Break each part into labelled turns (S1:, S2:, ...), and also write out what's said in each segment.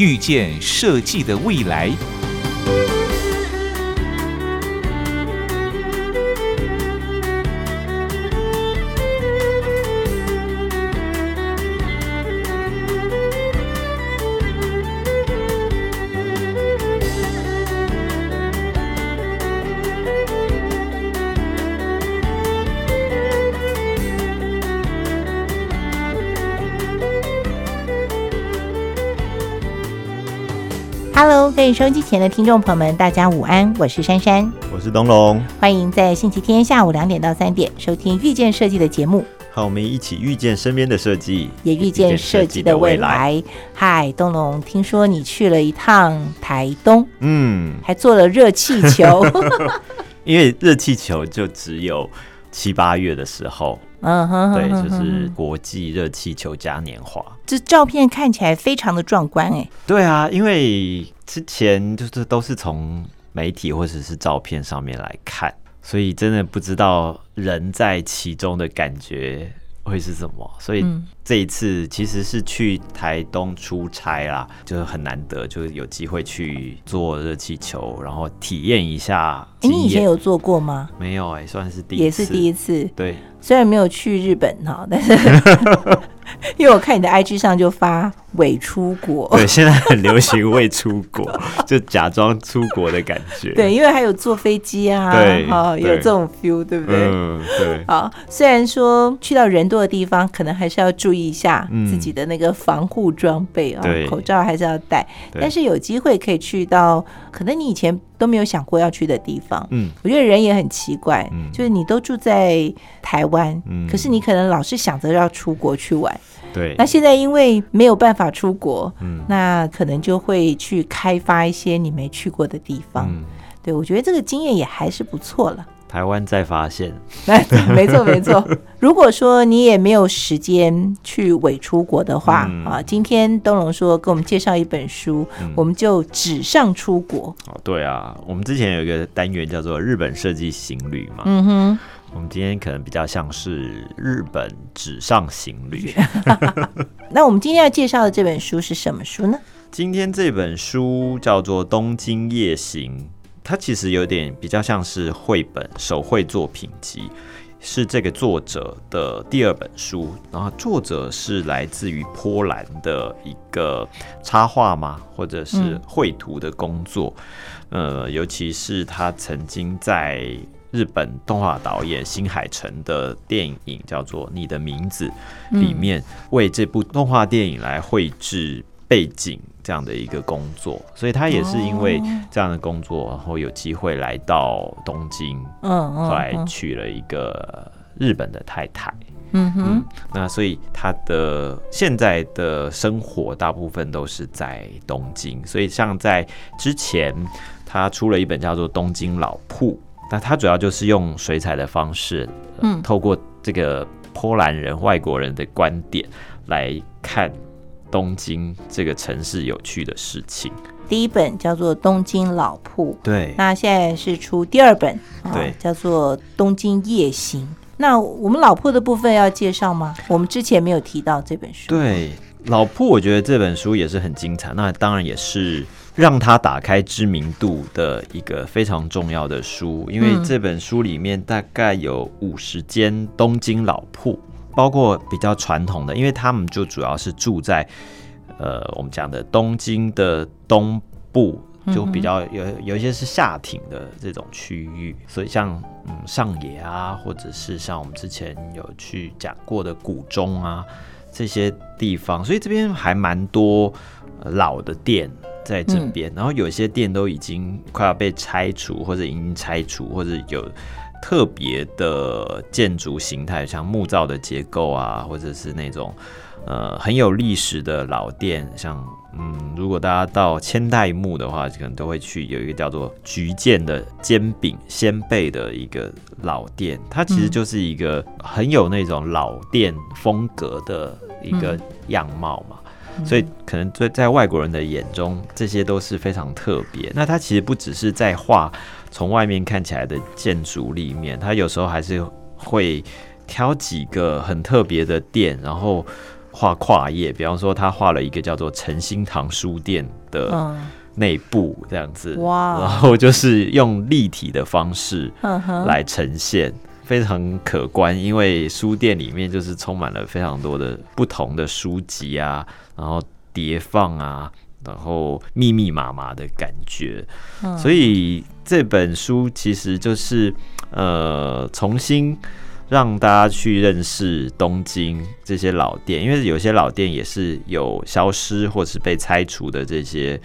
S1: 遇见设计的未来。
S2: 收音机前的听众朋友们，大家午安，我是珊珊，
S3: 我是东龙，
S2: 欢迎在星期天下午两点到三点收听《遇见设计》的节目，
S3: 和我们一起遇见身边的设计，
S2: 也遇见设计的未来。嗨，东龙，听说你去了一趟台东，
S3: 嗯，
S2: 还做了热气球，
S3: 因为热气球就只有七八月的时候。
S2: 嗯哼，
S3: 对，就是国际热气球嘉年华。
S2: 这照片看起来非常的壮观哎。
S3: 对啊，因为之前就是都是从媒体或者是照片上面来看，所以真的不知道人在其中的感觉。会是什么？所以这一次其实是去台东出差啦，就是很难得，就是有机会去坐热气球，然后体验一下。
S2: 哎，你以前有做过吗？
S3: 没有哎，算是第一次，
S2: 也是第一次。
S3: 对，
S2: 虽然没有去日本哈，但是。因为我看你的 IG 上就发伪出国，
S3: 对，现在很流行伪出国，就假装出国的感觉。
S2: 对，因为还有坐飞机啊，
S3: 对，
S2: 好有这种 feel，对不对？
S3: 嗯，对。
S2: 好，虽然说去到人多的地方，可能还是要注意一下自己的那个防护装备啊，口罩还是要戴。但是有机会可以去到可能你以前都没有想过要去的地方。嗯，我觉得人也很奇怪，就是你都住在台湾，可是你可能老是想着要出国去玩。
S3: 对，
S2: 那现在因为没有办法出国，嗯，那可能就会去开发一些你没去过的地方。嗯，对我觉得这个经验也还是不错了。
S3: 台湾再发现，
S2: 没错没错。如果说你也没有时间去伪出国的话啊，今天东龙说给我们介绍一本书，我们就纸上出国。
S3: 哦，对啊，我们之前有一个单元叫做日本设计行旅嘛。嗯哼。我们今天可能比较像是日本纸上行旅。
S2: 那我们今天要介绍的这本书是什么书呢？
S3: 今天这本书叫做《东京夜行》，它其实有点比较像是绘本手绘作品集，是这个作者的第二本书。然后作者是来自于波兰的一个插画吗，或者是绘图的工作？呃，尤其是他曾经在。日本动画导演新海诚的电影叫做《你的名字》，里面为这部动画电影来绘制背景这样的一个工作，所以他也是因为这样的工作，然后有机会来到东京，嗯，后来娶了一个日本的太太，嗯哼，那所以他的现在的生活大部分都是在东京，所以像在之前，他出了一本叫做《东京老铺》。那他主要就是用水彩的方式，嗯，透过这个波兰人、外国人的观点来看东京这个城市有趣的事情。
S2: 第一本叫做《东京老铺》，
S3: 对。
S2: 那现在是出第二本，
S3: 对，
S2: 叫做《东京夜行》。那我们老铺的部分要介绍吗？我们之前没有提到这本书。
S3: 对，老铺，我觉得这本书也是很精彩。那当然也是。让他打开知名度的一个非常重要的书，因为这本书里面大概有五十间东京老铺，包括比较传统的，因为他们就主要是住在呃我们讲的东京的东部，就比较有有一些是下町的这种区域，所以像嗯上野啊，或者是像我们之前有去讲过的古中啊这些地方，所以这边还蛮多老的店。在这边，然后有些店都已经快要被拆除，或者已经拆除，或者有特别的建筑形态，像木造的结构啊，或者是那种呃很有历史的老店，像嗯，如果大家到千代木的话，可能都会去有一个叫做菊见的煎饼鲜贝的一个老店，它其实就是一个很有那种老店风格的一个样貌嘛。所以可能在在外国人的眼中，这些都是非常特别。那它其实不只是在画从外面看起来的建筑里面，它有时候还是会挑几个很特别的店，然后画跨页。比方说，他画了一个叫做诚心堂书店的内部这样子，哇，然后就是用立体的方式来呈现。非常可观，因为书店里面就是充满了非常多的不同的书籍啊，然后叠放啊，然后密密麻麻的感觉。所以这本书其实就是呃，重新让大家去认识东京这些老店，因为有些老店也是有消失或是被拆除的这些。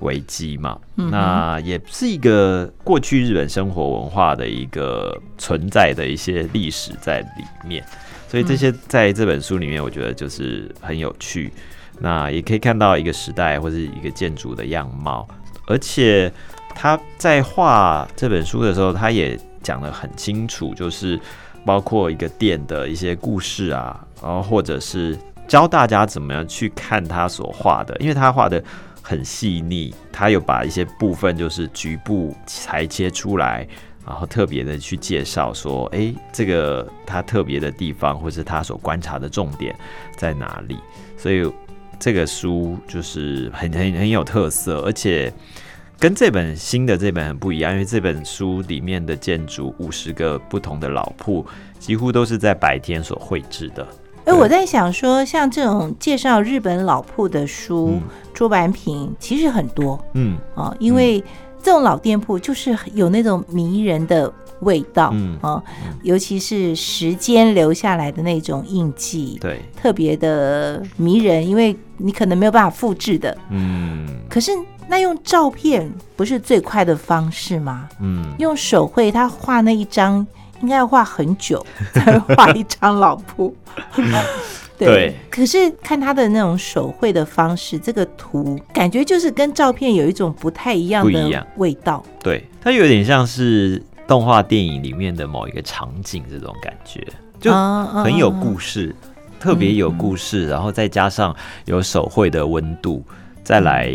S3: 危机嘛，那也是一个过去日本生活文化的一个存在的一些历史在里面，所以这些在这本书里面，我觉得就是很有趣。那也可以看到一个时代或者一个建筑的样貌，而且他在画这本书的时候，他也讲得很清楚，就是包括一个店的一些故事啊，然后或者是教大家怎么样去看他所画的，因为他画的。很细腻，他有把一些部分就是局部裁切出来，然后特别的去介绍说，哎，这个他特别的地方，或是他所观察的重点在哪里。所以这个书就是很很很有特色，而且跟这本新的这本很不一样，因为这本书里面的建筑五十个不同的老铺，几乎都是在白天所绘制的。
S2: 哎，我在想说，像这种介绍日本老铺的书、桌板品，其实很多。嗯，啊，因为这种老店铺就是有那种迷人的味道。嗯啊，尤其是时间留下来的那种印记，
S3: 对，
S2: 特别的迷人，因为你可能没有办法复制的。嗯，可是那用照片不是最快的方式吗？嗯，用手绘，他画那一张。应该要画很久 才画一张老铺，对。可是看他的那种手绘的方式，这个图感觉就是跟照片有一种不太一样的味道。
S3: 对，它有点像是动画电影里面的某一个场景，这种感觉就很有故事，特别有故事，然后再加上有手绘的温度，再来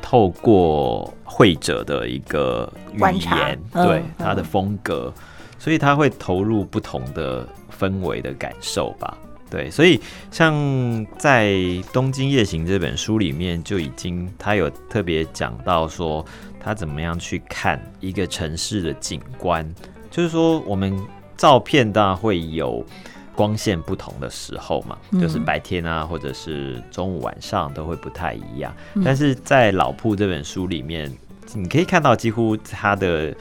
S3: 透过绘者的一个语言，对他的风格。所以他会投入不同的氛围的感受吧，对，所以像在《东京夜行》这本书里面就已经他有特别讲到说他怎么样去看一个城市的景观，就是说我们照片当然会有光线不同的时候嘛，就是白天啊或者是中午晚上都会不太一样，但是在老铺这本书里面，你可以看到几乎它的。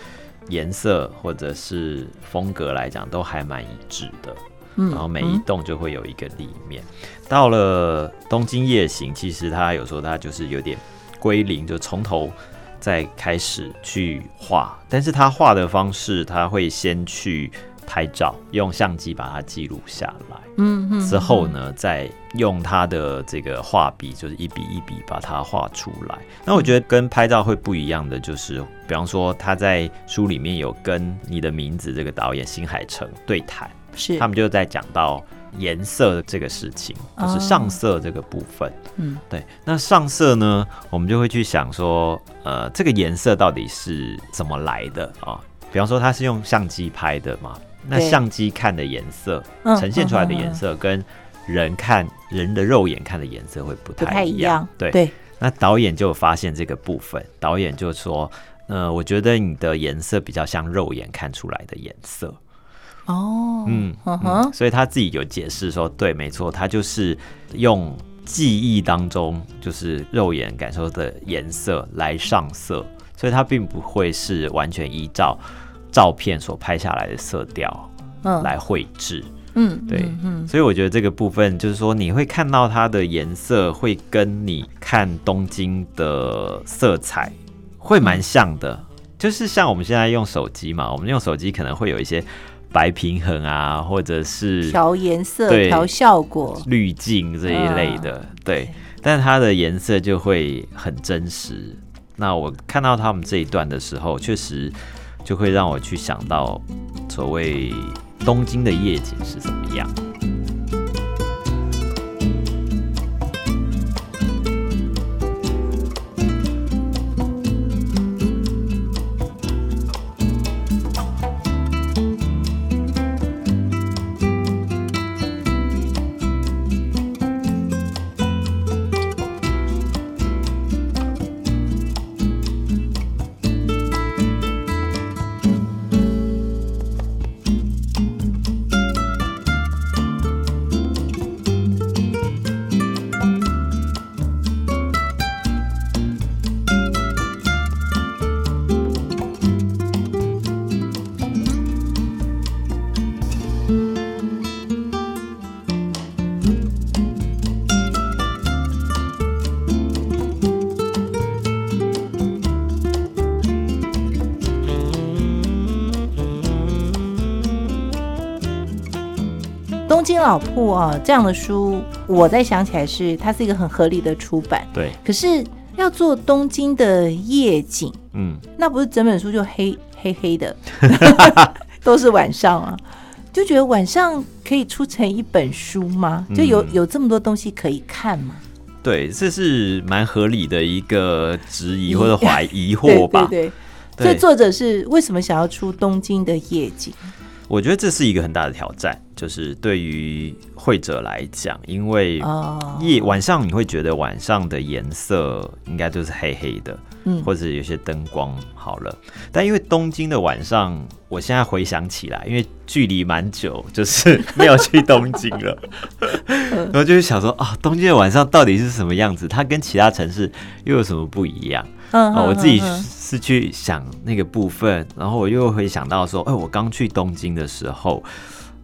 S3: 颜色或者是风格来讲都还蛮一致的，嗯，然后每一栋就会有一个立面。到了东京夜行，其实它有时候它就是有点归零，就从头再开始去画，但是他画的方式他会先去。拍照用相机把它记录下来，嗯嗯，之后呢，再用他的这个画笔，就是一笔一笔把它画出来。那我觉得跟拍照会不一样的，就是比方说他在书里面有跟你的名字这个导演新海诚对谈，
S2: 是
S3: 他们就在讲到颜色的这个事情，就是上色这个部分。嗯，对。那上色呢，我们就会去想说，呃，这个颜色到底是怎么来的啊？比方说它是用相机拍的嘛？那相机看的颜色，呈现出来的颜色，跟人看人的肉眼看的颜色会不太一样。对，那导演就发现这个部分，导演就说：“呃，我觉得你的颜色比较像肉眼看出来的颜色。”哦，嗯，所以他自己有解释说：“对，没错，他就是用记忆当中就是肉眼感受的颜色来上色，所以它并不会是完全依照。”照片所拍下来的色调，嗯，来绘制，嗯，对，嗯，所以我觉得这个部分就是说，你会看到它的颜色会跟你看东京的色彩会蛮像的，就是像我们现在用手机嘛，我们用手机可能会有一些白平衡啊，或者是
S2: 调颜色、调效果。
S3: 滤镜这一类的，对，但它的颜色就会很真实。那我看到他们这一段的时候，确实就会让我去想到所谓东京的夜景是怎么样。
S2: 老铺啊，这样的书，我再想起来是它是一个很合理的出版。
S3: 对，
S2: 可是要做东京的夜景，
S3: 嗯，
S2: 那不是整本书就黑黑黑的，都是晚上啊，就觉得晚上可以出成一本书吗？就有
S3: 嗯
S2: 有这么多东西可以看吗？
S3: 对，这是蛮合理的一个质疑
S2: 疑
S3: 或者 怀疑惑吧。
S2: 对对。
S3: 对
S2: 所以作者是为什么想要出东京的夜景？
S3: 我觉得这是一个很大的挑战，就是对于会者来讲，因为
S2: 哦，
S3: 夜晚上你会觉得晚上的颜色应该就是黑黑的，
S2: 嗯
S3: 或者有些灯光好了。但因为东京的晚上，我现在回想起来，因为距离蛮久，就是没有去东京了，然后就是想说啊，东京的晚上到底是什么样子？它跟其他城市又有什么不一样？
S2: 嗯
S3: 哦，我自己是去想那个部分，然后我又会想到说，哎，我刚去东京的时候，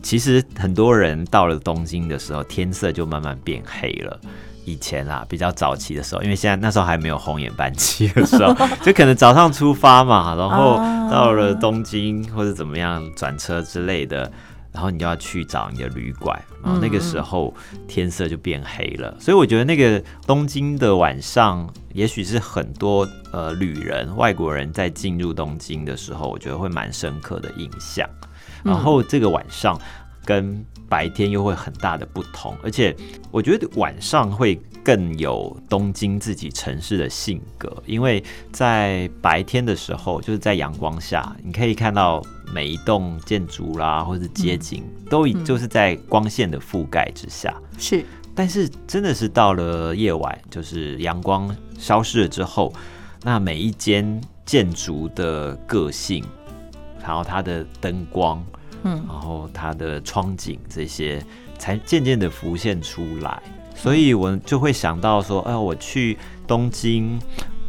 S3: 其实很多人到了东京的时候，天色就慢慢变黑了。以前啦，比较早期的时候，因为现在那时候还没有红眼班机的时候，就可能早上出发嘛，然后
S2: 啊
S3: 到了东京或者怎么样转车之类的，然后你就要去找你的旅馆，然后那个时候天色就变黑了。所以我觉得那个东京的晚上，也许是很多呃旅人、外国人在进入东京的时候，我觉得会蛮深刻的印象。然后这个晚上跟白天又会很大的不同，而且我觉得晚上会更有东京自己城市的性格，因为在白天的时候，就是在阳光下，你可以看到每一栋建筑啦，或是街景，都已就是在光线的覆盖之下。
S2: 是
S3: 但是真的是到了夜晚，就是阳光消失了之后，那每一间建筑的个性，然后它的灯光，
S2: 嗯。
S3: 然后它的窗景这些，才渐渐的浮现出来。所以我就会想到说，哎、我去东京，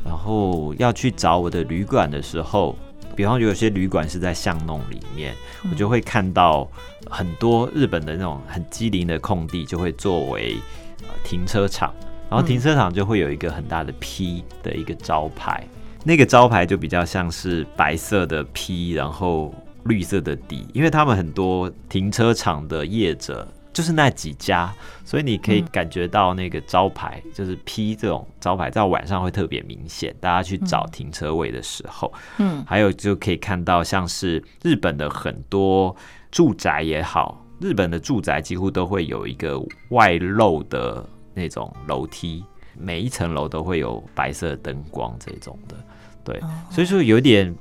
S3: 然后要去找我的旅馆的时候，比方有些旅馆是在巷弄里面，我就会看到很多日本的那种很机灵的空地，就会作为呃停车场，然后停车场就会有一个很大的 P 的一个招牌，那个招牌就比较像是白色的 P，然后绿色的底，因为他们很多停车场的业者。就是那几家，所以你可以感觉到那个招牌，就是 P 这种招牌，在晚上会特别明显。大家去找停车位的时候，
S2: 嗯
S3: 还有就可以看到，像是日本的很多住宅也好，日本的住宅几乎都会有一个外露的那种楼梯，每一层楼都会有白色灯光这种的，对，所以说有点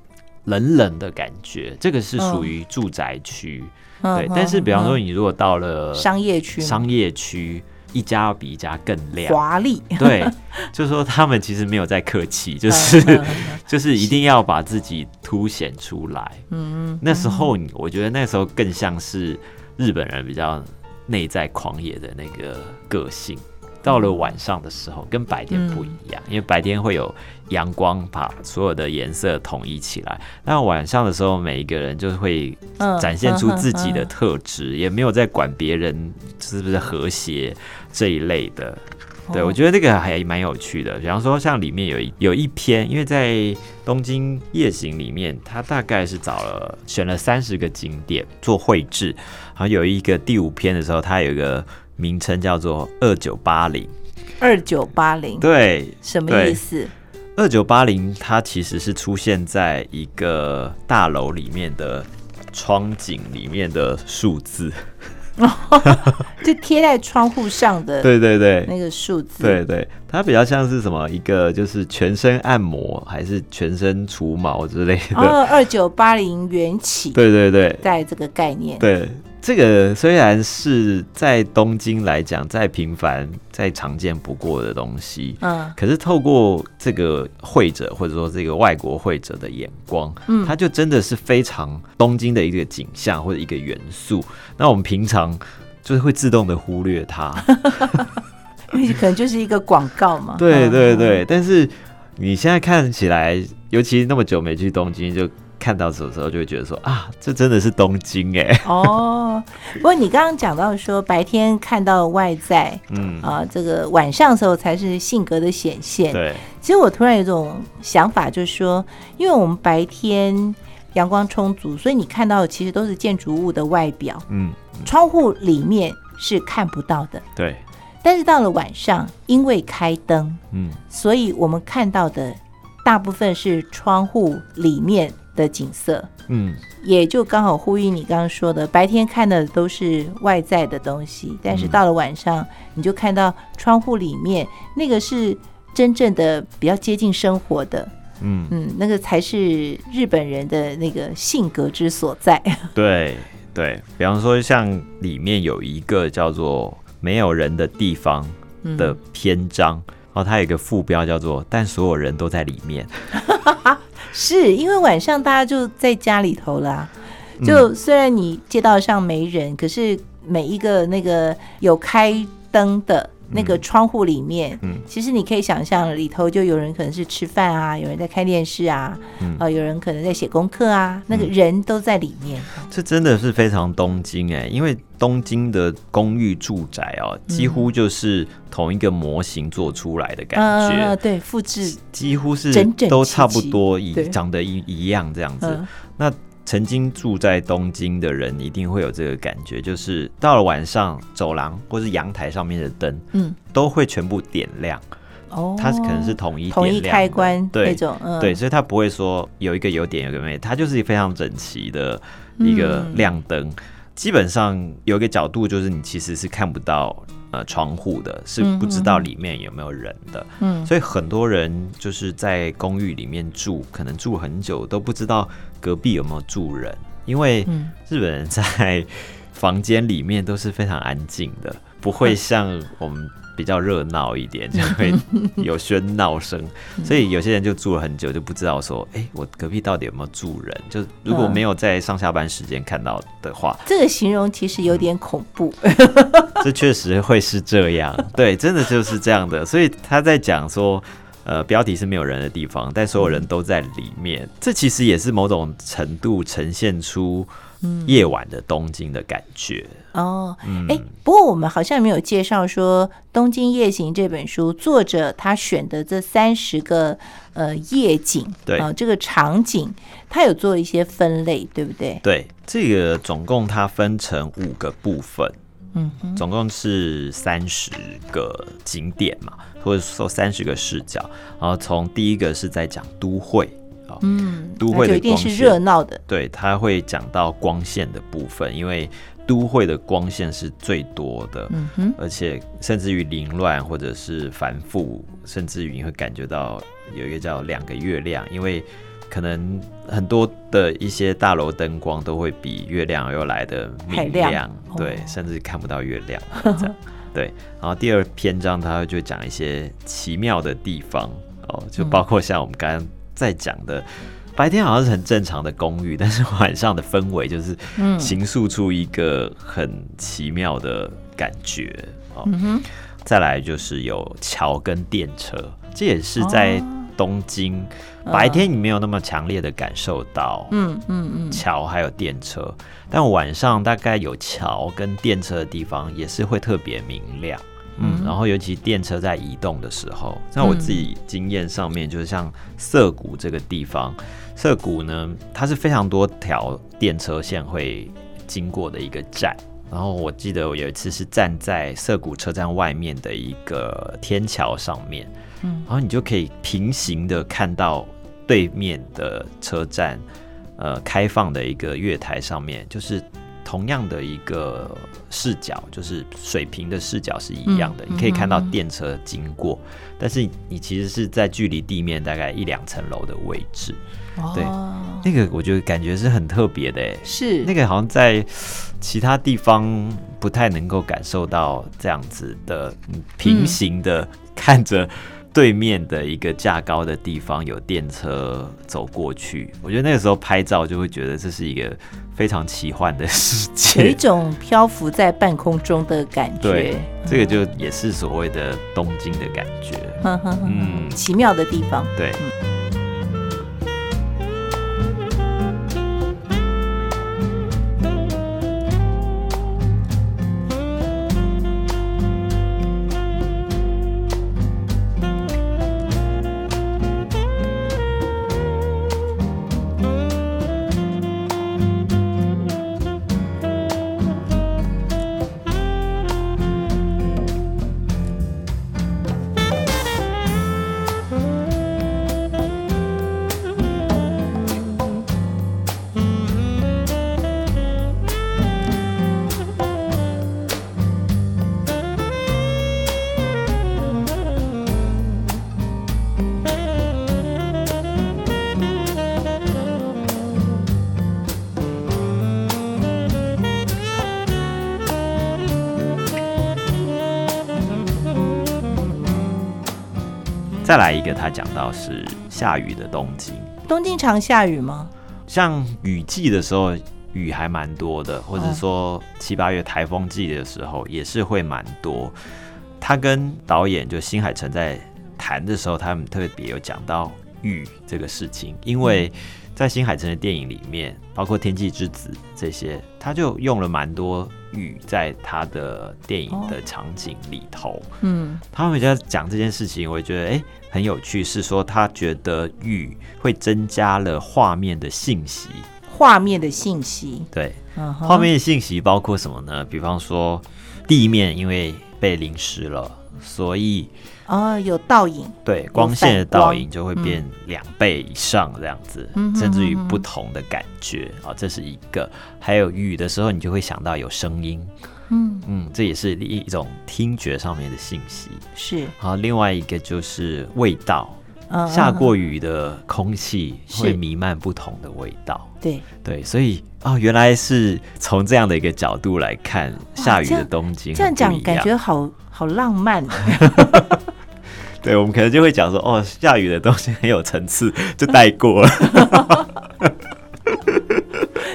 S3: 冷冷的感觉。这个是属于住宅区，对。但是比方说，你如果到了
S2: 嗯商业区
S3: 商业区，一家要比一家更亮，
S2: 华丽，
S3: 对，就是说他们其实没有在客气，就是 就是一定要把自己凸显出来。
S2: 嗯，
S3: 那时候你我觉得那时候更像是日本人比较内在狂野的那个个性。到了晚上的时候，跟白天不一样，因为白天会有阳光把所有的颜色统一起来，那晚上的时候，每一个人就会
S2: 嗯
S3: 展现出自己的
S2: 嗯
S3: 特质，也没有在管别人是不是和谐这一类的。对，我觉得这个还蛮有趣的。比方说，像里面有一有一篇，因为在东京夜行里面，他大概是找了选了三十个景点做绘制，然后有一个第五篇的时候，它有一个名称叫做二九八零。
S2: 二九八零，
S3: 对，
S2: 什么意思？
S3: 二九八零，它其实是出现在一个大楼里面的窗景里面的数字。
S2: 就贴在窗户上的，
S3: 对对对，
S2: 那个数字，
S3: 对对，它比较像是什么？一个就是全身按摩，还是全身除毛之类的？
S2: 哦，二九八零元起，
S3: 对对对，
S2: 在这个概念，
S3: 对。这个虽然是在东京来讲再平凡、再常见不过的东西，嗯，可是透过这个会者或者说这个外国会者的眼光，嗯，它就真的是非常东京的一个景象或者一个元素。那我们平常就是会自动的忽略它，
S2: 因为可能就是一个广告嘛。
S3: 对对对，但是你现在看起来，尤其那么久没去东京，就。看到的时候就会觉得说啊，这真的是东京哎。
S2: 哦，不过你刚刚讲到说白天看到外在，嗯啊，这个晚上的时候才是性格的显现。
S3: 对，
S2: 其实我突然有种想法，就是说，因为我们白天阳光充足，所以你看到的其实都是建筑物的外表，嗯，窗户里面是看不到的。
S3: 对，
S2: 但是到了晚上，因为开灯，嗯，所以我们看到的大部分是窗户里面。的景色，嗯，也就刚好呼应你刚刚说的，白天看的都是外在的东西，但是到了晚上，你就看到窗户里面那个是真正的比较接近生活的，嗯。嗯，那个才是日本人的那个性格之所在。
S3: 对对，比方说像里面有一个叫做没有人的地方的篇章，然后它有一个副标叫做“但所有人都在里面”。
S2: 是因为晚上大家就在家里头啦，就虽然你街道上没人，可是每一个那个有开灯的。那个窗户里面，嗯，其实你可以想象里头就有人可能是吃饭啊，有人在看电视啊，啊，有人可能在写功课啊，那个人都在里面。
S3: 这真的是非常东京哎，因为东京的公寓住宅哦，几乎就是同一个模型做出来的感觉，
S2: 对，复制
S3: 几乎是都差不多一长得一一样这样子。那曾经住在东京的人一定会有这个感觉，就是到了晚上，走廊或是阳台上面的灯，嗯，都会全部点亮。哦，它可能是统一
S2: 统一开关那种，
S3: 对，所以它不会说有一个有点有个没，它就是非常整齐的一个亮灯。基本上有一个角度，就是你其实是看不到呃窗户的，是不知道里面有没有人的。嗯，所以很多人就是在公寓里面住，可能住很久都不知道隔壁有没有住人，因为日本人在房间里面都是非常安静的，不会像我们。比较热闹一点，就会有喧闹声，所以有些人就住了很久，就不知道说，哎，我隔壁到底有没有住人？就如果没有在上下班时间看到的话，
S2: 这个形容其实有点恐怖。
S3: 这确实会是这样，对，真的就是这样的。所以他在讲说，呃，标题是没有人的地方，但所有人都在里面，这其实也是某种程度呈现出。夜晚的东京的感觉。
S2: 哦，哎，不过我们好像没有介绍说《东京夜行》这本书作者他选的这三十个呃夜景，
S3: 对。
S2: 啊，这个场景他有做一些分类，对不对？
S3: 对，这个总共它分成五个部分，嗯，总共是三十个景点嘛，或者说三十个视角，然后从第一个是在讲都会。
S2: 嗯，都会的一定是热闹的。
S3: 对，他会讲到光线的部分，因为都会的光线是最多的，嗯哼，而且甚至于凌乱或者是繁复，甚至于你会感觉到有一个叫两个月亮，因为可能很多的一些大楼灯光都会比月亮又来的明亮，对，甚至看不到月亮这样。对，然后第二篇章他就讲一些奇妙的地方哦，就包括像我们刚刚。在讲的白天好像是很正常的公寓，但是晚上的氛围就是形塑出一个很奇妙的感觉哦。再来就是有桥跟电车，这也是在东京白天你没有那么强烈的感受到，嗯嗯嗯，桥还有电车，但晚上大概有桥跟电车的地方也是会特别明亮。嗯，然后尤其电车在移动的时候，那我自己经验上面，就是像涩谷这个地方，涩谷呢，它是非常多条电车线会经过的一个站。然后我记得我有一次是站在涩谷车站外面的一个天桥上面，嗯，然后你就可以平行的看到对面的车站，呃，开放的一个月台上面，就是同样的一个视角，就是水平的视角是一样的，你可以看到电车经过，但是你其实是在距离地面大概一两层楼的位置。对，那个我觉得感觉是很特别的，哎，
S2: 是。
S3: 那个好像在其他地方不太能够感受到这样子的平行的看着对面的一个架高的地方有电车走过去，我觉得那个时候拍照就会觉得这是一个非常奇幻的世界，
S2: 有一种漂浮在半空中的感觉。
S3: 对，这个就也是所谓的东京的感觉，
S2: 嗯，奇妙的地方，
S3: 对。再来一个，他讲到是下雨的东京。
S2: 东京常下雨吗？
S3: 像雨季的时候，雨还蛮多的，或者说七八月台风季的时候，也是会蛮多。他跟导演就新海诚在谈的时候，他们特别有讲到雨这个事情，因为在新海诚的电影里面，包括《天气之子》这些，他就用了蛮多。雨在他的电影的场景里头，嗯，他们在讲这件事情，我觉得哎很有趣，是说他觉得雨会增加了画面的信息，
S2: 画面的信息，
S3: 对，画面的信息包括什么呢？比方说地面因为被淋湿了，所以。
S2: 哦，有倒影，
S3: 对，光线的倒影就会变两倍以上这样子，甚至于不同的感觉啊，这是一个。还有雨的时候，你就会想到有声音，嗯。嗯，这也是一种听觉上面的信息。
S2: 是，
S3: 好，另外一个就是味道，下过雨的空气会弥漫不同的味道。
S2: 对。
S3: 对，所以哦，原来是从这样的一个角度来看下雨的东京，
S2: 这样讲感觉好好浪漫。
S3: 对，我们可能就会讲说，哦，下雨的东西很有层次，就带过了。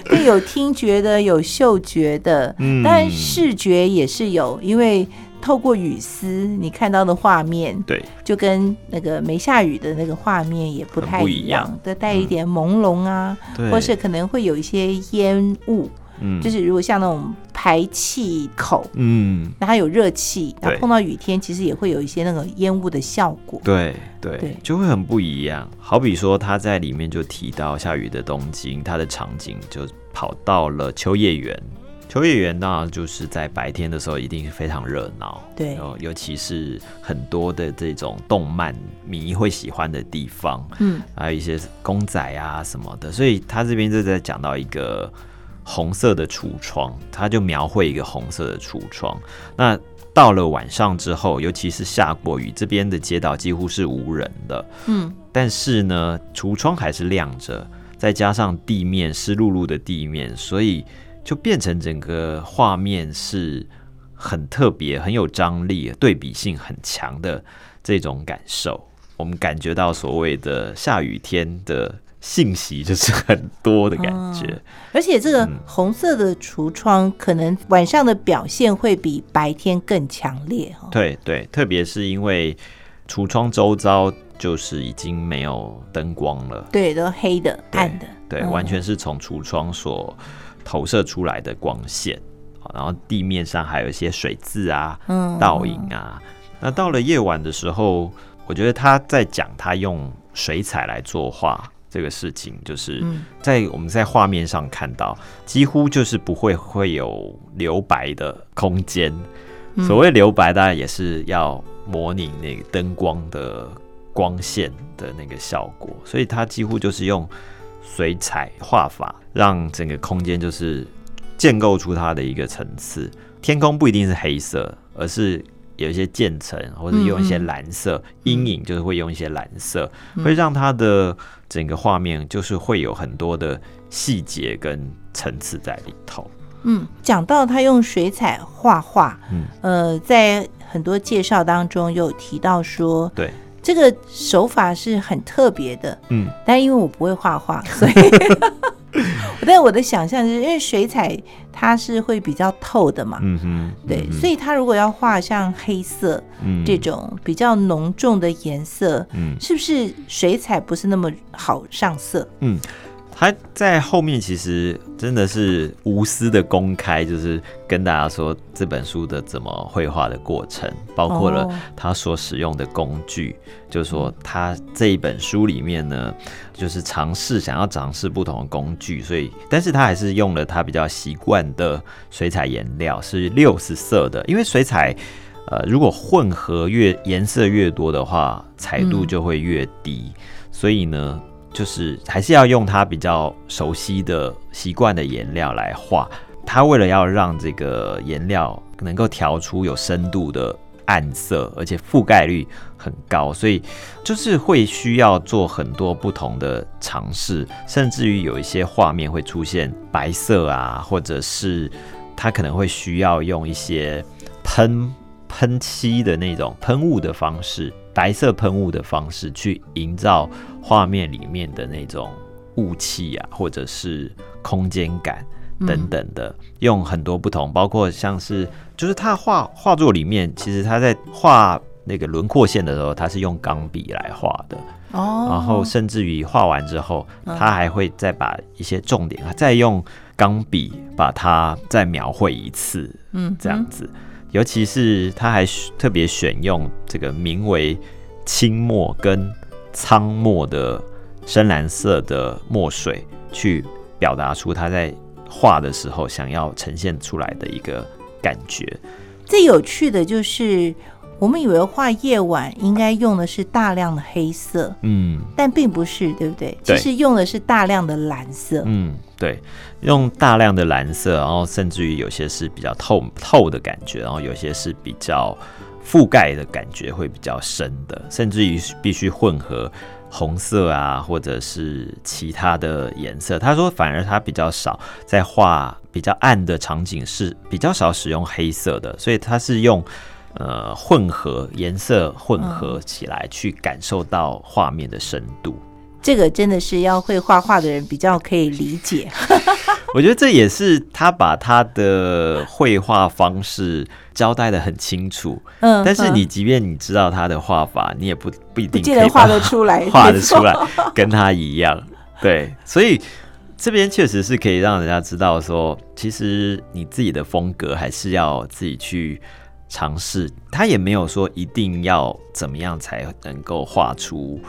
S2: 对，有听觉的，有嗅觉的，嗯，但视觉也是有，因为透过雨丝，你看到的画面，
S3: 对，
S2: 就跟那个没下雨的那个画面也不太一样，都带一点朦胧啊，或是可能会有一些烟雾。嗯，就是如果像那种排气口，嗯，那它有热气，然后碰到雨天，其实也会有一些那个烟雾的效果。
S3: 对对，就会很不一样。好比说他在里面就提到下雨的东京，它的场景就跑到了秋叶原。秋叶原那就是在白天的时候一定是非常热闹，
S2: 对，
S3: 尤其是很多的这种动漫迷会喜欢的地方，嗯，还有一些公仔啊什么的，所以他这边就在讲到一个。红色的橱窗，他就描绘一个红色的橱窗。那到了晚上之后，尤其是下过雨，这边的街道几乎是无人的。嗯，但是呢，橱窗还是亮着，再加上地面湿漉漉的地面，所以就变成整个画面是很特别、很有张力、对比性很强的这种感受。我们感觉到所谓的下雨天的。信息就是很多的感觉，
S2: 而且这个红色的橱窗可能晚上的表现会比白天更强烈哈。
S3: 对对，特别是因为橱窗周遭就是已经没有灯光了，
S2: 对，都黑的、暗的，
S3: 对，完全是从橱窗所投射出来的光线。然后地面上还有一些水渍啊、倒影啊。那到了夜晚的时候，我觉得他在讲他用水彩来作画这个事情，就是在我们在画面上看到，几乎就是不会会有留白的空间。所谓留白，当然也是要模拟那个灯光的光线的那个效果，所以它几乎就是用水彩画法，让整个空间就是建构出它的一个层次。天空不一定是黑色，而是有一些渐层，或者用一些蓝色阴影，就是会用一些蓝色，会让它的整个画面就是会有很多的细节跟层次在里头。
S2: 嗯，讲到他用水彩画画，嗯，呃，在很多介绍当中有提到说，
S3: 对。
S2: 这个手法是很特别的，嗯，但因为我不会画画，所以，但我的想象是因为水彩它是会比较透的嘛，嗯哼，对，所以它如果要画像黑色这种比较浓重的颜色，嗯，是不是水彩不是那么好上色？嗯。
S3: 他在后面其实真的是无私的公开，就是跟大家说这本书的怎么绘画的过程，包括了他所使用的工具。就是说，他这一本书里面呢，就是尝试想要尝试不同的工具，所以，但是他还是用了他比较习惯的水彩颜料，是六十色的。因为水彩，呃，如果混合越颜色越多的话，彩度就会越低，所以呢。就是还是要用他比较熟悉的习惯的颜料来画。他为了要让这个颜料能够调出有深度的暗色，而且覆盖率很高，所以就是会需要做很多不同的尝试，甚至于有一些画面会出现白色啊，或者是他可能会需要用一些喷喷漆的那种喷雾的方式。白色喷雾的方式去营造画面里面的那种雾气啊，或者是空间感等等的，用很多不同，包括像是就是他画画作里面，其实他在画那个轮廓线的时候，他是用钢笔来画的哦，然后甚至于画完之后，他还会再把一些重点，再用钢笔把它再描绘一次，嗯，这样子。尤其是他还特别选用这个名为青墨跟苍墨的深蓝色的墨水，去表达出他在画的时候想要呈现出来的一个感觉。
S2: 最有趣的就是。我们以为画夜晚应该用的是大量的黑色，嗯，但并不是，对不对？其实用的是大量的蓝色，
S3: 嗯，对，用大量的蓝色，然后甚至于有些是比较透透的感觉，然后有些是比较覆盖的感觉会比较深的，甚至于必须混合红色啊，或者是其他的颜色。他说，反而他比较少在画比较暗的场景是比较少使用黑色的，所以他是用。呃，混合颜色混合起来，去感受到画面的深度。
S2: 这个真的是要会画画的人比较可以理解。
S3: 我觉得这也是他把他的绘画方式交代的很清楚。嗯，但是你即便你知道他的画法，你也不不一定可以
S2: 画得出来，
S3: 画得出来跟他一样。对，所以这边确实是可以让人家知道说，其实你自己的风格还是要自己去。尝试，他也没有说一定要怎么样才能够画出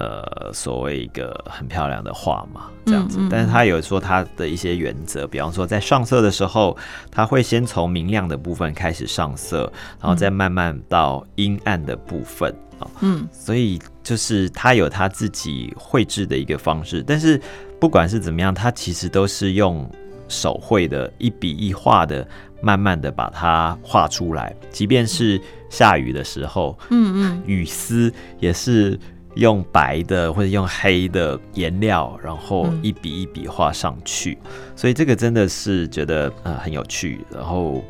S3: 呃所谓一个很漂亮的画嘛，这样子。但是他有说他的一些原则，比方说在上色的时候，他会先从明亮的部分开始上色，然后再慢慢到阴暗的部分啊。嗯，所以就是他有他自己绘制的一个方式，但是不管是怎么样，他其实都是用手绘的一笔一画的。慢慢的把它画出来，即便是下雨的时候，嗯嗯，雨丝也是用白的或者用黑的颜料，然后一笔一笔画上去，所以这个真的是觉得呃很有趣，然后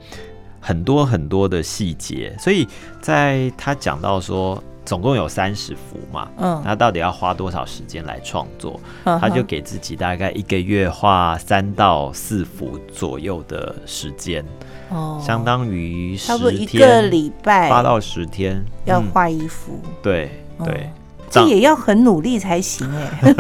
S3: 很多很多的细节，所以在他讲到说。总共有三十幅嘛，嗯，那到底要花多少时间来创作？他就给自己大概一个月画三到四幅左右的时间，哦，相当于
S2: 差不多一个礼拜
S3: 八到十天
S2: 要画一幅，
S3: 对对，
S2: 这也要很努力才行哎，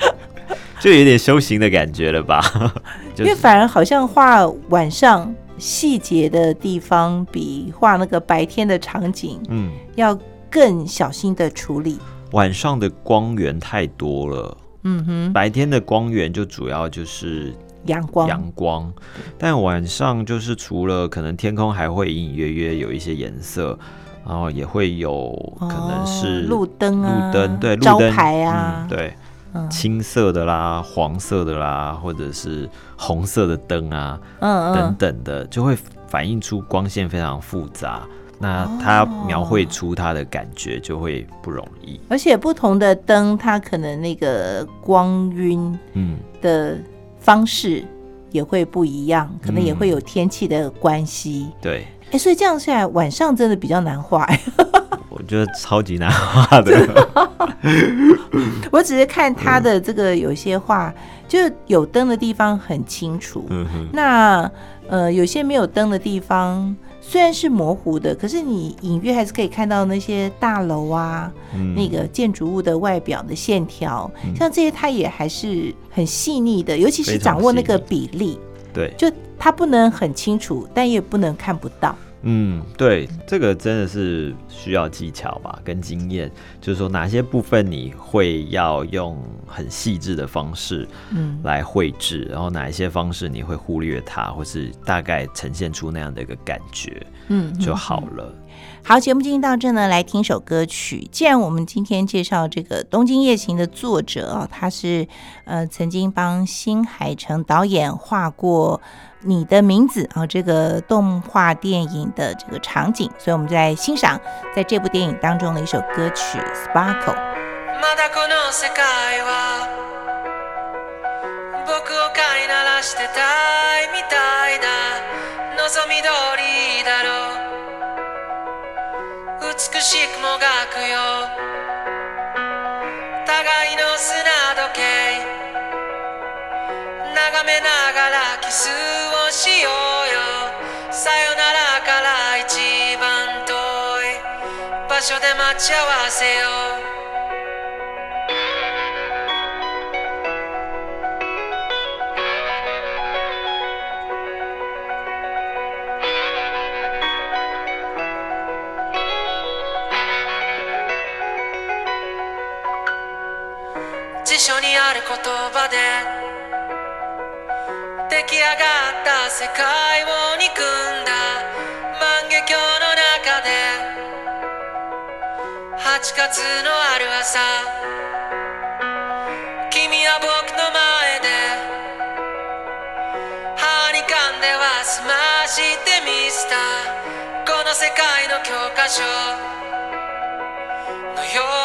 S3: 就有点修行的感觉了吧？
S2: 因为反而好像画晚上细节的地方比画那个白天的场景，嗯，要更小心的处理。
S3: 晚上的光源太多了，嗯哼，白天的光源就主要就是
S2: 阳光，
S3: 阳光，但晚上就是除了可能天空还会隐隐约约有一些颜色，然后也会有可能是
S2: 路灯
S3: 啊，路灯对，
S2: 招牌啊，
S3: 对。青色的啦，黄色的啦，或者是红色的灯啊，嗯等等的，就会反映出光线非常复杂。那它描绘出它的感觉就会不容易。
S2: 而且不同的灯，它可能那个光晕嗯的方式也会不一样，可能也会有天气的关系。
S3: 对，
S2: 哎，所以这样下来，晚上真的比较难画。
S3: 我觉得超级难画的。
S2: 我只是看他的这个有些画，就有灯的地方很清楚。嗯哼。那呃，有些没有灯的地方，虽然是模糊的，可是你隐约还是可以看到那些大楼啊，那个建筑物的外表的线条，像这些，它也还是很细腻的，尤其是掌握那个比例。
S3: 对。
S2: 就他不能很清楚，但也不能看不到。
S3: 嗯，对，这个真的是需要技巧吧，跟经验，就是说哪些部分你会要用很细致的方式，嗯，来绘制，然后哪一些方式你会忽略它，或是大概呈现出那样的一个感觉，嗯，就好了。
S2: 好，节目进行到这呢，来听首歌曲。既然我们今天介绍这个《东京夜行》的作者啊，他是呃曾经帮新海诚导演画过。你的名字啊，这个动画电影的这个场景，所以我们就来欣赏在这部电影当中的一首歌曲《Sparkle》。
S4: 美しい雲がくよ。互いの砂時計。
S2: 眺めながらキスをしようよ。さよならから一番遠い場所で待ち合わせよう。辞書にある言葉で出来上がった世界を憎んだ。万華鏡の中で。8月のある朝。君は僕の前で。歯にかんでは済ましてみせたこの世界の教科書。のよう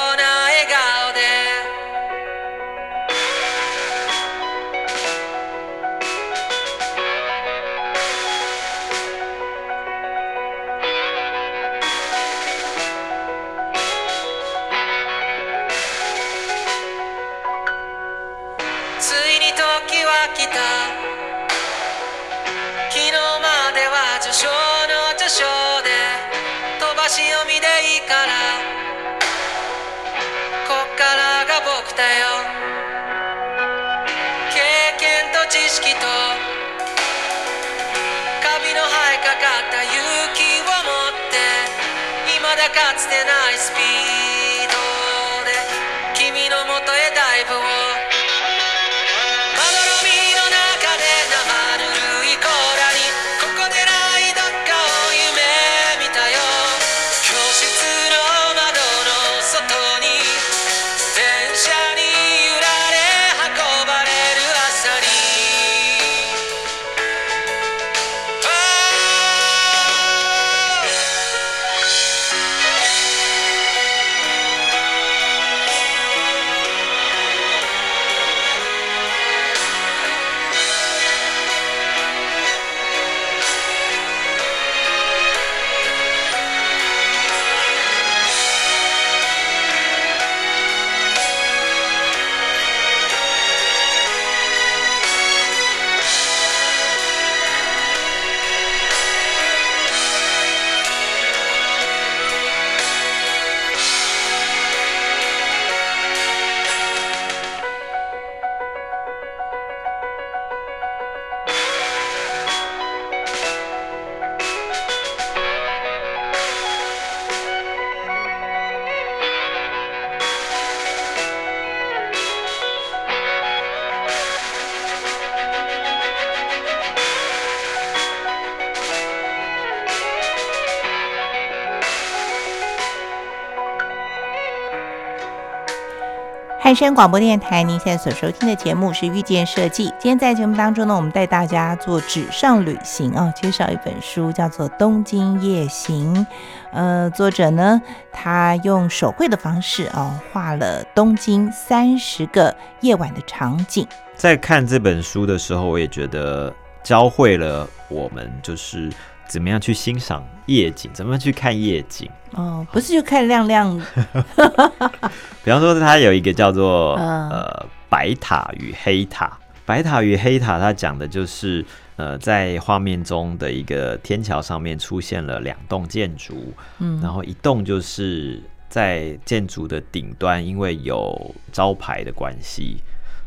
S2: た。昨日までは序章の序章で飛ばし読みでいいから。こっからが僕だよ。経験と知識とカビの生えかかった勇気を持って未だかつてないスピード。汉声广播电台，您现在所收听的节目是《遇见设计》。今天在节目当中呢，我们带大家做纸上旅行啊，介绍一本书，叫做《东京夜行》。呃，作者呢，他用手绘的方式啊，画了东京三十个夜晚的场景。
S3: 在看这本书的时候，我也觉得教会了我们，就是怎么样去欣赏夜景，怎么样去看夜景。
S2: 哦，不是就看亮亮。
S3: 比方说，它有一个叫做呃白塔与黑塔。白塔与黑塔，它讲的就是呃在画面中的一个天桥上面出现了两栋建筑，嗯，然后一栋就是在建筑的顶端，因为有招牌的关系，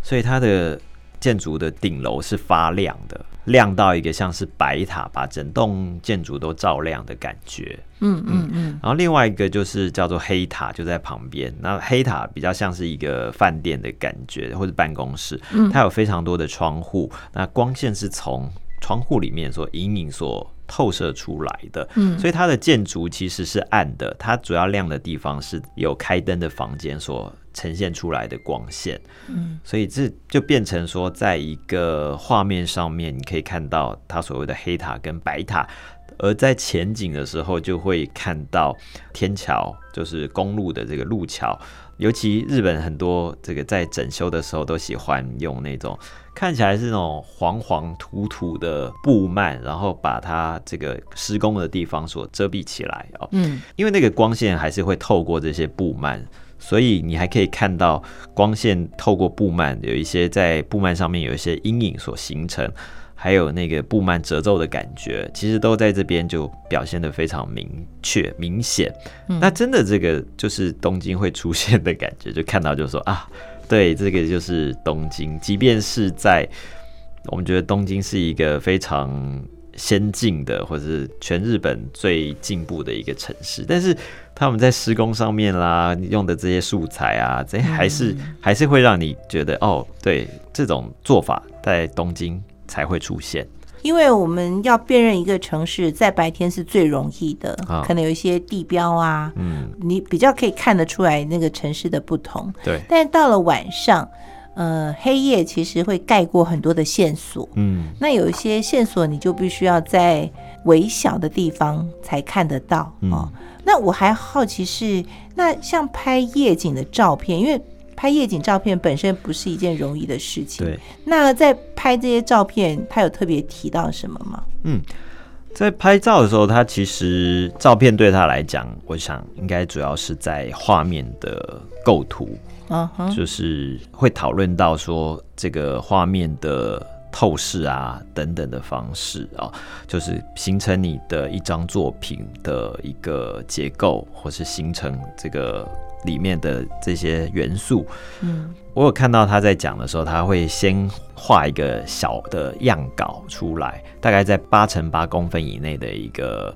S3: 所以它的建筑的顶楼是发亮的。亮到一个像是白塔，把整栋建筑都照亮的感觉。嗯嗯嗯。然后另外一个就是叫做黑塔，就在旁边。那黑塔比较像是一个饭店的感觉，或者办公室。嗯。它有非常多的窗户，那光线是从窗户里面所隐隐所透射出来的。嗯。所以它的建筑其实是暗的，它主要亮的地方是有开灯的房间所。呈现出来的光线，嗯，所以这就变成说，在一个画面上面，你可以看到它所谓的黑塔跟白塔，而在前景的时候，就会看到天桥，就是公路的这个路桥。尤其日本很多这个在整修的时候，都喜欢用那种看起来是那种黄黄土土的布幔，然后把它这个施工的地方所遮蔽起来哦，嗯，因为那个光线还是会透过这些布幔。所以你还可以看到光线透过布幔，有一些在布幔上面有一些阴影所形成，还有那个布幔褶皱的感觉，其实都在这边就表现的非常明确明显。那真的这个就是东京会出现的感觉，就看到就说啊，对，这个就是东京。即便是在我们觉得东京是一个非常先进的，或者是全日本最进步的一个城市，但是。他们在施工上面啦，用的这些素材啊，这还是还是会让你觉得哦，对，这种做法在东京才会出现。
S2: 因为我们要辨认一个城市，在白天是最容易的，可能有一些地标啊，嗯，你比较可以看得出来那个城市的不同。
S3: 对，
S2: 但是到了晚上，呃，黑夜其实会盖过很多的线索。嗯，那有一些线索，你就必须要在微小的地方才看得到哦。那我还好奇是，那像拍夜景的照片，因为拍夜景照片本身不是一件容易的事情。
S3: 对。
S2: 那在拍这些照片，他有特别提到什么吗？
S3: 嗯，在拍照的时候，他其实照片对他来讲，我想应该主要是在画面的构图，嗯哼，就是会讨论到说这个画面的。透视啊，等等的方式啊，就是形成你的一张作品的一个结构，或是形成这个里面的这些元素。嗯，我有看到他在讲的时候，他会先画一个小的样稿出来，大概在八乘八公分以内的一个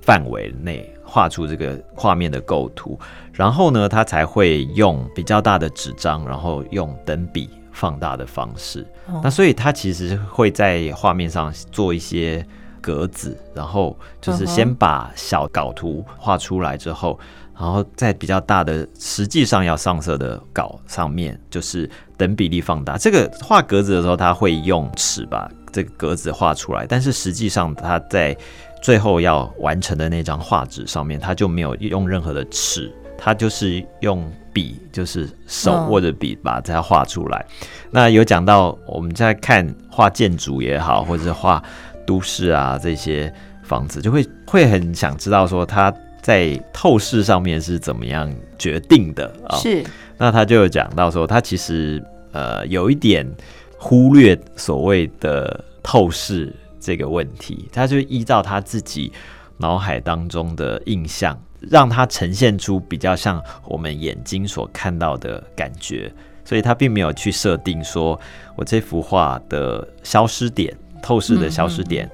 S3: 范围内画出这个画面的构图，然后呢，他才会用比较大的纸张，然后用等比。放大的方式，那所以他其实会在画面上做一些格子，然后就是先把小稿图画出来之后，然后在比较大的实际上要上色的稿上面，就是等比例放大。这个画格子的时候，他会用尺把这个格子画出来，但是实际上他在最后要完成的那张画纸上面，他就没有用任何的尺，他就是用。笔就是手握着笔把它画出来。那有讲到我们在看画建筑也好，或者是画都市啊这些房子，就会会很想知道说他在透视上面是怎么样决定的啊？
S2: 是。
S3: 那他就有讲到说，他其实呃有一点忽略所谓的透视这个问题，他就依照他自己脑海当中的印象。让它呈现出比较像我们眼睛所看到的感觉，所以他并没有去设定说我这幅画的消失点、透视的消失点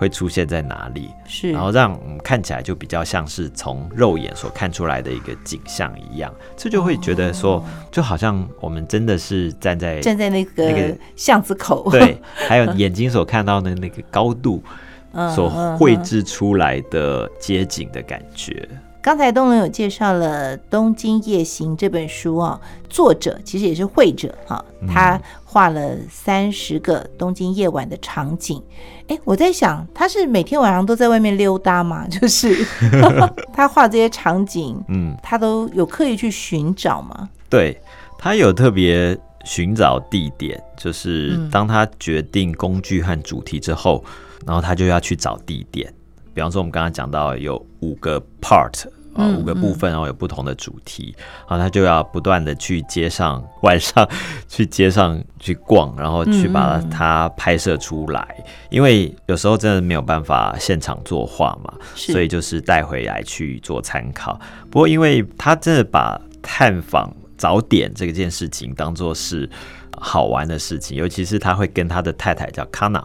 S3: 会出现在哪里，
S2: 是，
S3: 然后让我们看起来就比较像是从肉眼所看出来的一个景象一样，这就会觉得说，就好像我们真的是站在
S2: 站在那个那个巷子口，
S3: 对，还有眼睛所看到的那个高度所绘制出来的街景的感觉。
S2: 刚才东龙有介绍了《东京夜行》这本书啊，作者其实也是绘者哈，他画了三十个东京夜晚的场景。哎，我在想，他是每天晚上都在外面溜达吗？就是 他画这些场景，嗯，他都有刻意去寻找吗？
S3: 对他有特别寻找地点，就是当他决定工具和主题之后，然后他就要去找地点。比方说，我们刚刚讲到有五个 part 啊，五个部分，然后有不同的主题，然后他就要不断的去街上，晚上去街上去逛，然后去把它拍摄出来。因为有时候真的没有办法现场作画嘛，所以就是带回来去做参考。不过，因为他真的把探访早点这件事情当做是好玩的事情，尤其是他会跟他的太太叫 Kana。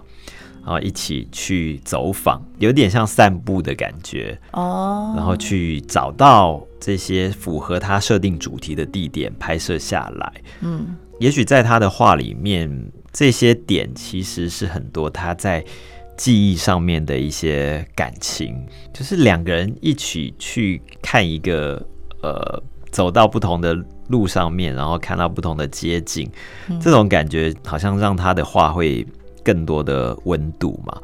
S3: 然后一起去走访，有点像散步的感觉哦。然后去找到这些符合他设定主题的地点，拍摄下来。嗯，也许在他的画里面，这些点其实是很多他在记忆上面的一些感情，就是两个人一起去看一个呃，走到不同的路上面，然后看到不同的街景，这种感觉好像让他的画会。更多的温度嘛，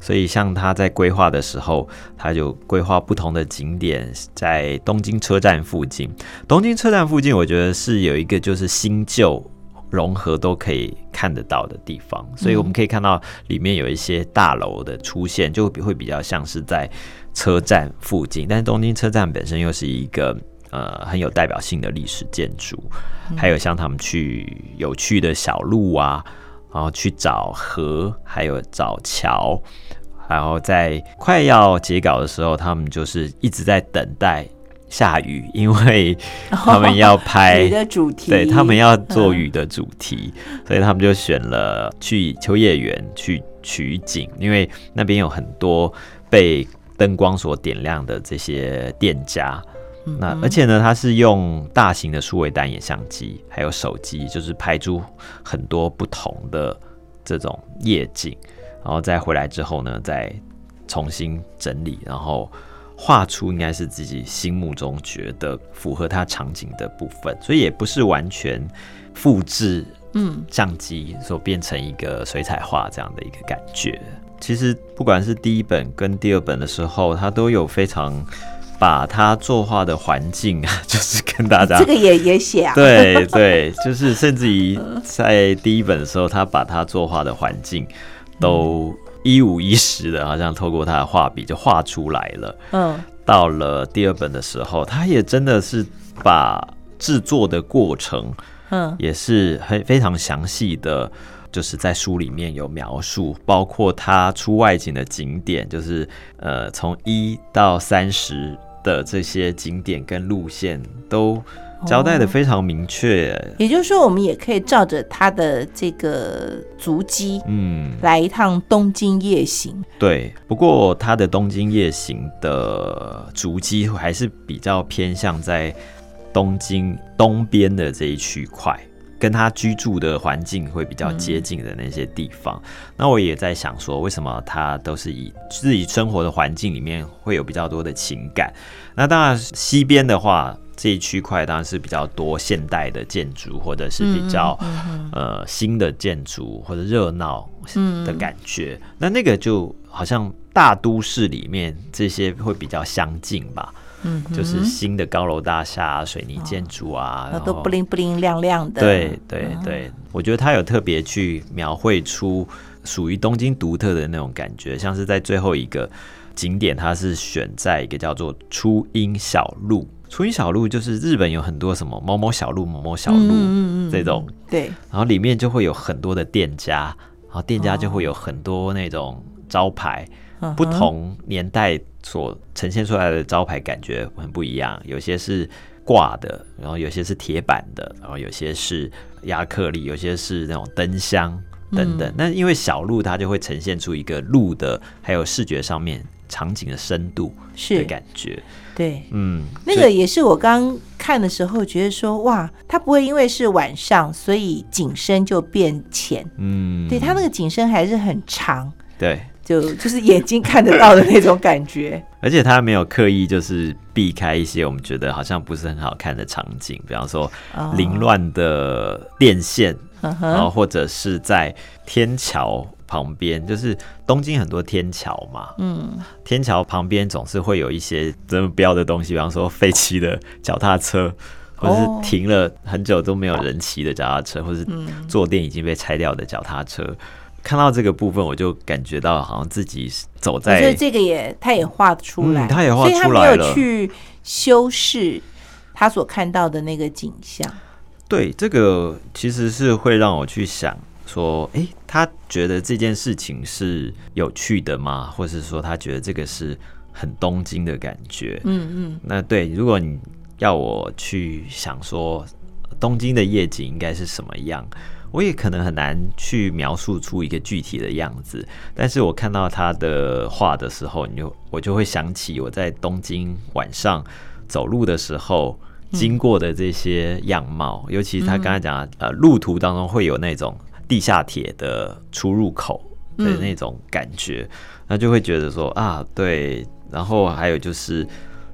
S3: 所以像他在规划的时候，他就规划不同的景点在东京车站附近。东京车站附近，我觉得是有一个就是新旧融合都可以看得到的地方，所以我们可以看到里面有一些大楼的出现，就会比较像是在车站附近。但是东京车站本身又是一个呃很有代表性的历史建筑，还有像他们去有趣的小路啊。然后去找河，还有找桥，然后在快要截稿的时候，他们就是一直在等待下雨，因为 他们要拍
S2: 雨的主题，
S3: 对他们要做雨的主题，所以他们就选了去秋叶原去取景，因为那边有很多被灯光所点亮的这些店家。那而且呢，它是用大型的数位单眼相机，还有手机，就是拍出很多不同的这种夜景，然后再回来之后呢，再重新整理，然后画出应该是自己心目中觉得符合它场景的部分，所以也不是完全复制嗯相机所变成一个水彩画这样的一个感觉。其实不管是第一本跟第二本的时候，它都有非常。把他作画的环境啊，就是跟大家
S2: 这个也也写啊，
S3: 对 对，就是甚至于在第一本的时候，他把他作画的环境都一五一十的，好像透过他的画笔就画出来了。嗯，到了第二本的时候，他也真的是把制作的过程，嗯，也是很非常详细的。就是在书里面有描述，包括他出外景的景点，就是呃从一到三十的这些景点跟路线都交代的非常明确。
S2: 也就是说，我们也可以照着他的这个足迹，嗯，来一趟东京夜行。
S3: 对，不过他的东京夜行的足迹还是比较偏向在东京东边的这一区块。跟他居住的环境会比较接近的那些地方，那我也在想说，为什么他都是以自己生活的环境里面会有比较多的情感？那当然，西边的话，这一区块当然是比较多现代的建筑，或者是比较呃新的建筑或者热闹的感觉。那那个就好像大都市里面这些会比较相近吧。嗯，就是新的高楼大厦、水泥建筑啊，
S2: 都不灵不灵亮亮的。
S3: 对对对，我觉得他有特别去描绘出属于东京独特的那种感觉，像是在最后一个景点，它是选在一个叫做初音小路。初音小路就是日本有很多什么某某小路、某某小路这种，
S2: 对，
S3: 然后里面就会有很多的店家，然后店家就会有很多那种招牌。不同年代所呈现出来的招牌感觉很不一样，有些是挂的，然后有些是铁板的，然后有些是亚克力，有些是那种灯箱等等。那因为小路它就会呈现出一个路的，还有视觉上面场景的深度的感觉。
S2: 对，嗯，那个也是我刚看的时候觉得说，哇，它不会因为是晚上，所以景深就变浅。嗯，对，它那个景深还是很长。
S3: 对。
S2: 就就是眼睛看得到的那种感觉。
S3: 而且他没有刻意就是避开一些我们觉得好像不是很好看的场景，比方说凌乱的电线，然后或者是在天桥旁边，就是东京很多天桥嘛，嗯，天桥旁边总是会有一些这么标的东西，比方说废弃的脚踏车，或者是停了很久都没有人骑的脚踏车，或是坐垫已经被拆掉的脚踏车。看到这个部分，我就感觉到好像自己走在，
S2: 所以这个也他也画出来，
S3: 他也画出
S2: 来了，没有去修饰他所看到的那个景象。
S3: 对，这个其实是会让我去想说，哎，他觉得这件事情是有趣的吗？或是说他觉得这个是很东京的感觉？嗯嗯。那对，如果你要我去想说东京的夜景应该是什么样？我也可能很难去描述出一个具体的样子，但是我看到他的画的时候，你就我就会想起我在东京晚上走路的时候经过的这些样貌，尤其他刚才讲呃路途当中会有那种地下铁的出入口的那种感觉，那就会觉得说啊对，然后还有就是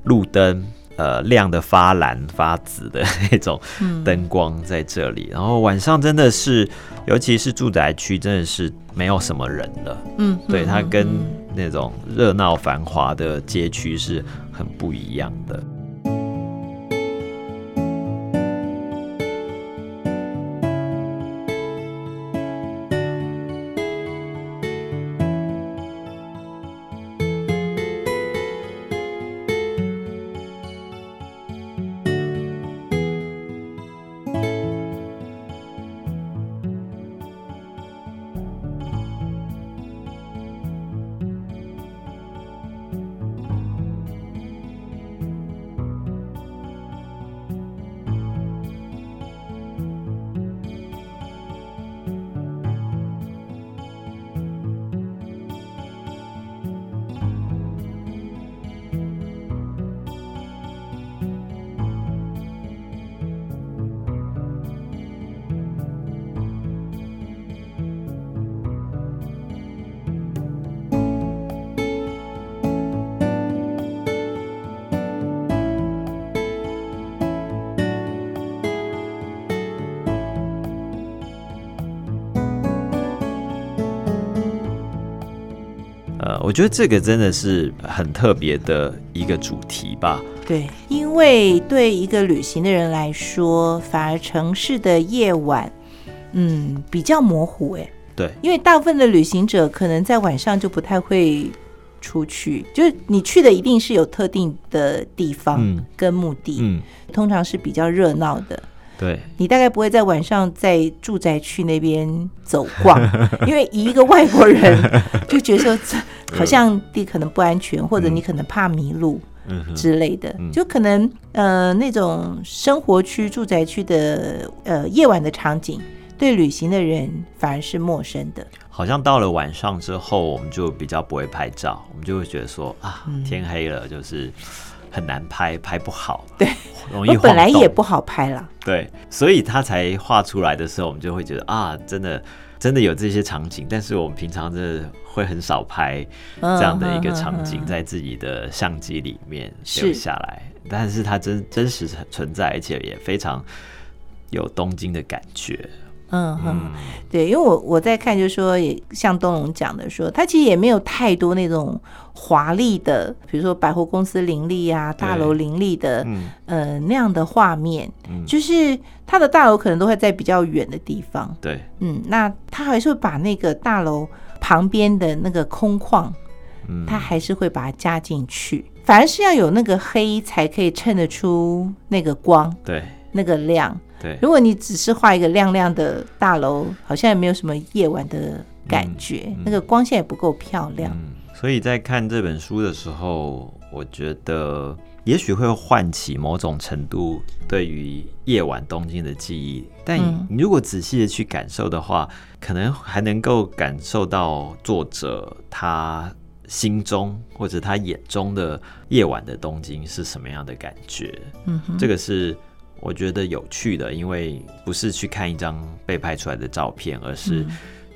S3: 路灯。呃，亮的发蓝发紫的 那种灯光在这里，然后晚上真的是，尤其是住宅区，真的是没有什么人了。嗯，对，它跟那种热闹繁华的街区是很不一样的。我觉得这个真的是很特别的一个主题吧。
S2: 对，因为对一个旅行的人来说，反而城市的夜晚，嗯，比较模糊。哎，
S3: 对，
S2: 因为大部分的旅行者可能在晚上就不太会出去，就是你去的一定是有特定的地方跟目的，嗯，通常是比较热闹的。
S3: 对。
S2: 你大概不会在晚上在住宅区那边走逛，因为一个外国人就觉得说好像地可能不安全，或者你可能怕迷路之类的，就可能呃那种生活区、住宅区的呃夜晚的场景，对旅行的人反而是陌生的。
S3: 好像到了晚上之后，我们就比较不会拍照，我们就会觉得说啊，天黑了，就是。很难拍，拍不好，
S2: 对，
S3: 容易
S2: 本来也不好拍了，
S3: 对，所以他才画出来的时候，我们就会觉得啊，真的，真的有这些场景，但是我们平常的会很少拍这样的一个场景，在自己的相机里面留下来，但是它真真实存在，而且也非常有东京的感觉。嗯
S2: 哼，对，因为我我在看，就是说，也像东龙讲的，说他其实也没有太多那种华丽的，比如说百货公司林立啊，大楼林立的，嗯。呃那样的画面，就是他的大楼可能都会在比较远的地方。
S3: 对，
S2: 嗯，那他还是会把那个大楼旁边的那个空旷，嗯，他还是会把它加进去，反而是要有那个黑才可以衬得出那个光，
S3: 对，
S2: 那个亮。
S3: 对，
S2: 如果你只是画一个亮亮的大楼，好像也没有什么夜晚的感觉，那个光线也不够漂亮。
S3: 所以在看这本书的时候，我觉得也许会唤起某种程度对于夜晚东京的记忆，但你如果仔细的去感受的话，可能还能够感受到作者他心中或者他眼中的夜晚的东京是什么样的感觉。嗯，这个是。我觉得有趣的，因为不是去看一张被拍出来的照片，而是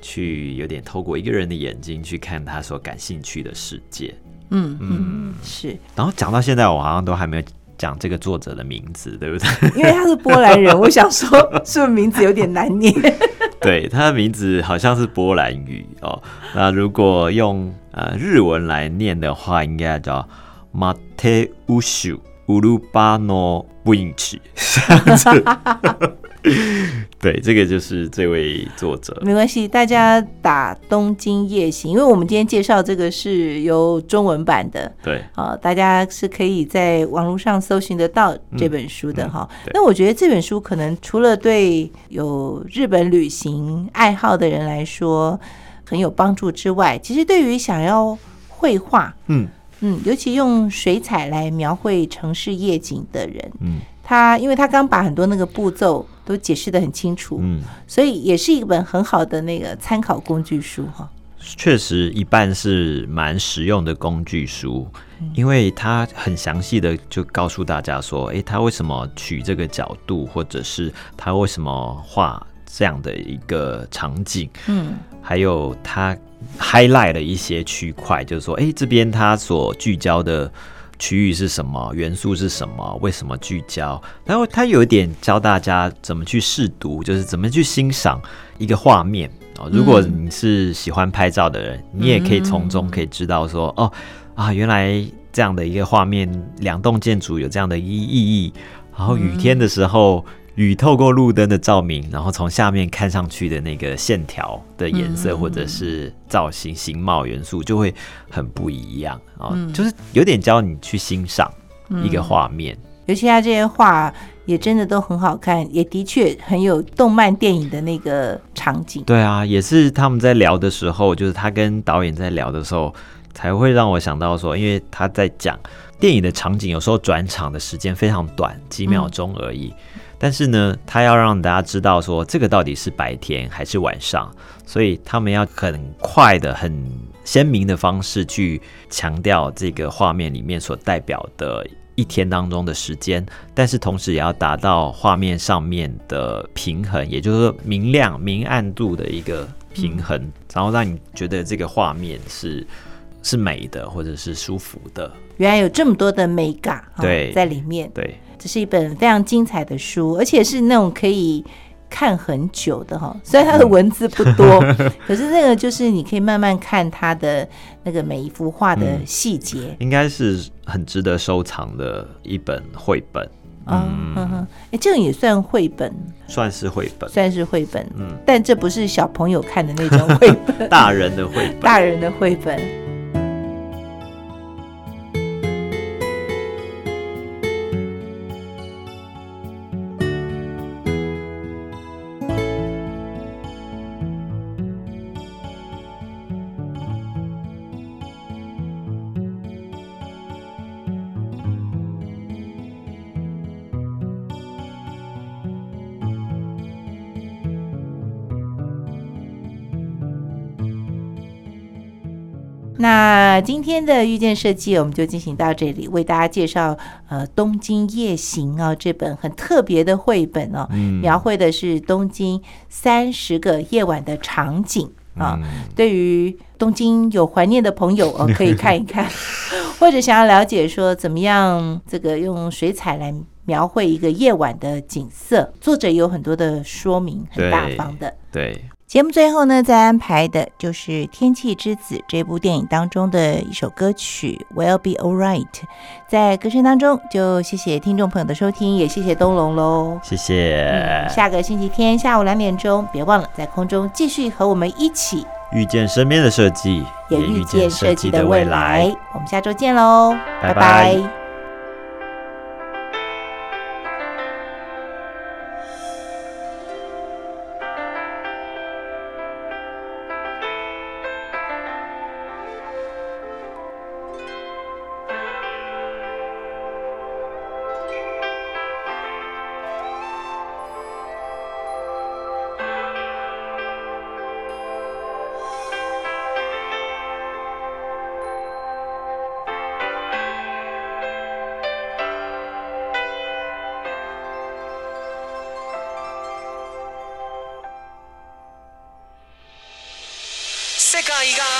S3: 去有点透过一个人的眼睛去看他所感兴趣的世界。
S2: 嗯嗯，是。
S3: 然后讲到现在，我好像都还没有讲这个作者的名字，对不对？
S2: 因为他是波兰人，我想说是不是名字有点难念？
S3: 对，他的名字好像是波兰语哦。那如果用呃日文来念的话，应该叫 Mateusz Ulubanowicz 这样子。对，这个就是这位作者。
S2: 没关系，大家打《东京夜行》，因为我们今天介绍这个是由中文版的。
S3: 对，
S2: 啊，大家是可以在网络上搜寻得到这本书的哈。那我觉得这本书可能除了对有日本旅行爱好的人来说很有帮助之外，其实对于想要绘画，嗯嗯，尤其用水彩来描绘城市夜景的人，嗯。他，因为他刚把很多那个步骤都解释的很清楚，嗯，所以也是一本很好的那个参考工具书哈。
S3: 确实，一半是蛮实用的工具书，因为他很详细的就告诉大家说，哎，他为什么取这个角度，或者是他为什么画这样的一个场景，嗯，还有他 highlight 了一些区块，就是说，哎，这边它所聚焦的。区域是什么？元素是什么？为什么聚焦？然后它有一点教大家怎么去试读，就是怎么去欣赏一个画面哦。如果你是喜欢拍照的人，你也可以从中可以知道说，哦啊，原来这样的一个画面，两栋建筑有这样的意意义。然后雨天的时候。雨透过路灯的照明，然后从下面看上去的那个线条的颜色，或者是造型、形貌元素，就会很不一样啊！就是有点教你去欣赏一个画面。
S2: 尤其他这些画也真的都很好看，也的确很有动漫电影的那个场景。
S3: 对啊，也是他们在聊的时候，就是他跟导演在聊的时候，才会让我想到说，因为他在讲电影的场景，有时候转场的时间非常短，几秒钟而已。但是呢，他要让大家知道说这个到底是白天还是晚上，所以他们要很快的、很鲜明的方式去强调这个画面里面所代表的一天当中的时间，但是同时也要达到画面上面的平衡，也就是说明亮、明暗度的一个平衡，然后让你觉得这个画面是是美的或者是舒服的。
S2: 原来有这么多的美感
S3: 对
S2: 在里面，
S3: 对。
S2: 这是一本非常精彩的书，而且是那种可以看很久的哈。虽然它的文字不多，可是那个就是你可以慢慢看它的那个每一幅画的细节，
S3: 应该是很值得收藏的一本绘本。
S2: 嗯，哎，这个也算绘本，
S3: 算是绘本，
S2: 算是绘本。嗯，但这不是小朋友看的那种绘本，
S3: 大人的绘本，
S2: 大人的绘本。那今天的遇见设计，我们就进行到这里，为大家介绍呃《东京夜行》啊这本很特别的绘本哦，描绘的是东京三十个夜晚的场景啊。对于东京有怀念的朋友哦，可以看一看，或者想要了解说怎么样这个用水彩来描绘一个夜晚的景色，作者有很多的说明，很大方的。
S3: 对。
S2: 节目最后呢，再安排的就是《天气之子》这部电影当中的一首歌曲《Will Be Alright》。在歌声当中，就谢谢听众朋友的收听，也谢谢东龙喽，
S3: 谢谢。
S2: 下个星期天下午两点钟，别忘了在空中继续和我们一起
S3: 遇见身边的设计，
S2: 也遇见设计的未来。我们下周见喽，拜拜。
S4: you got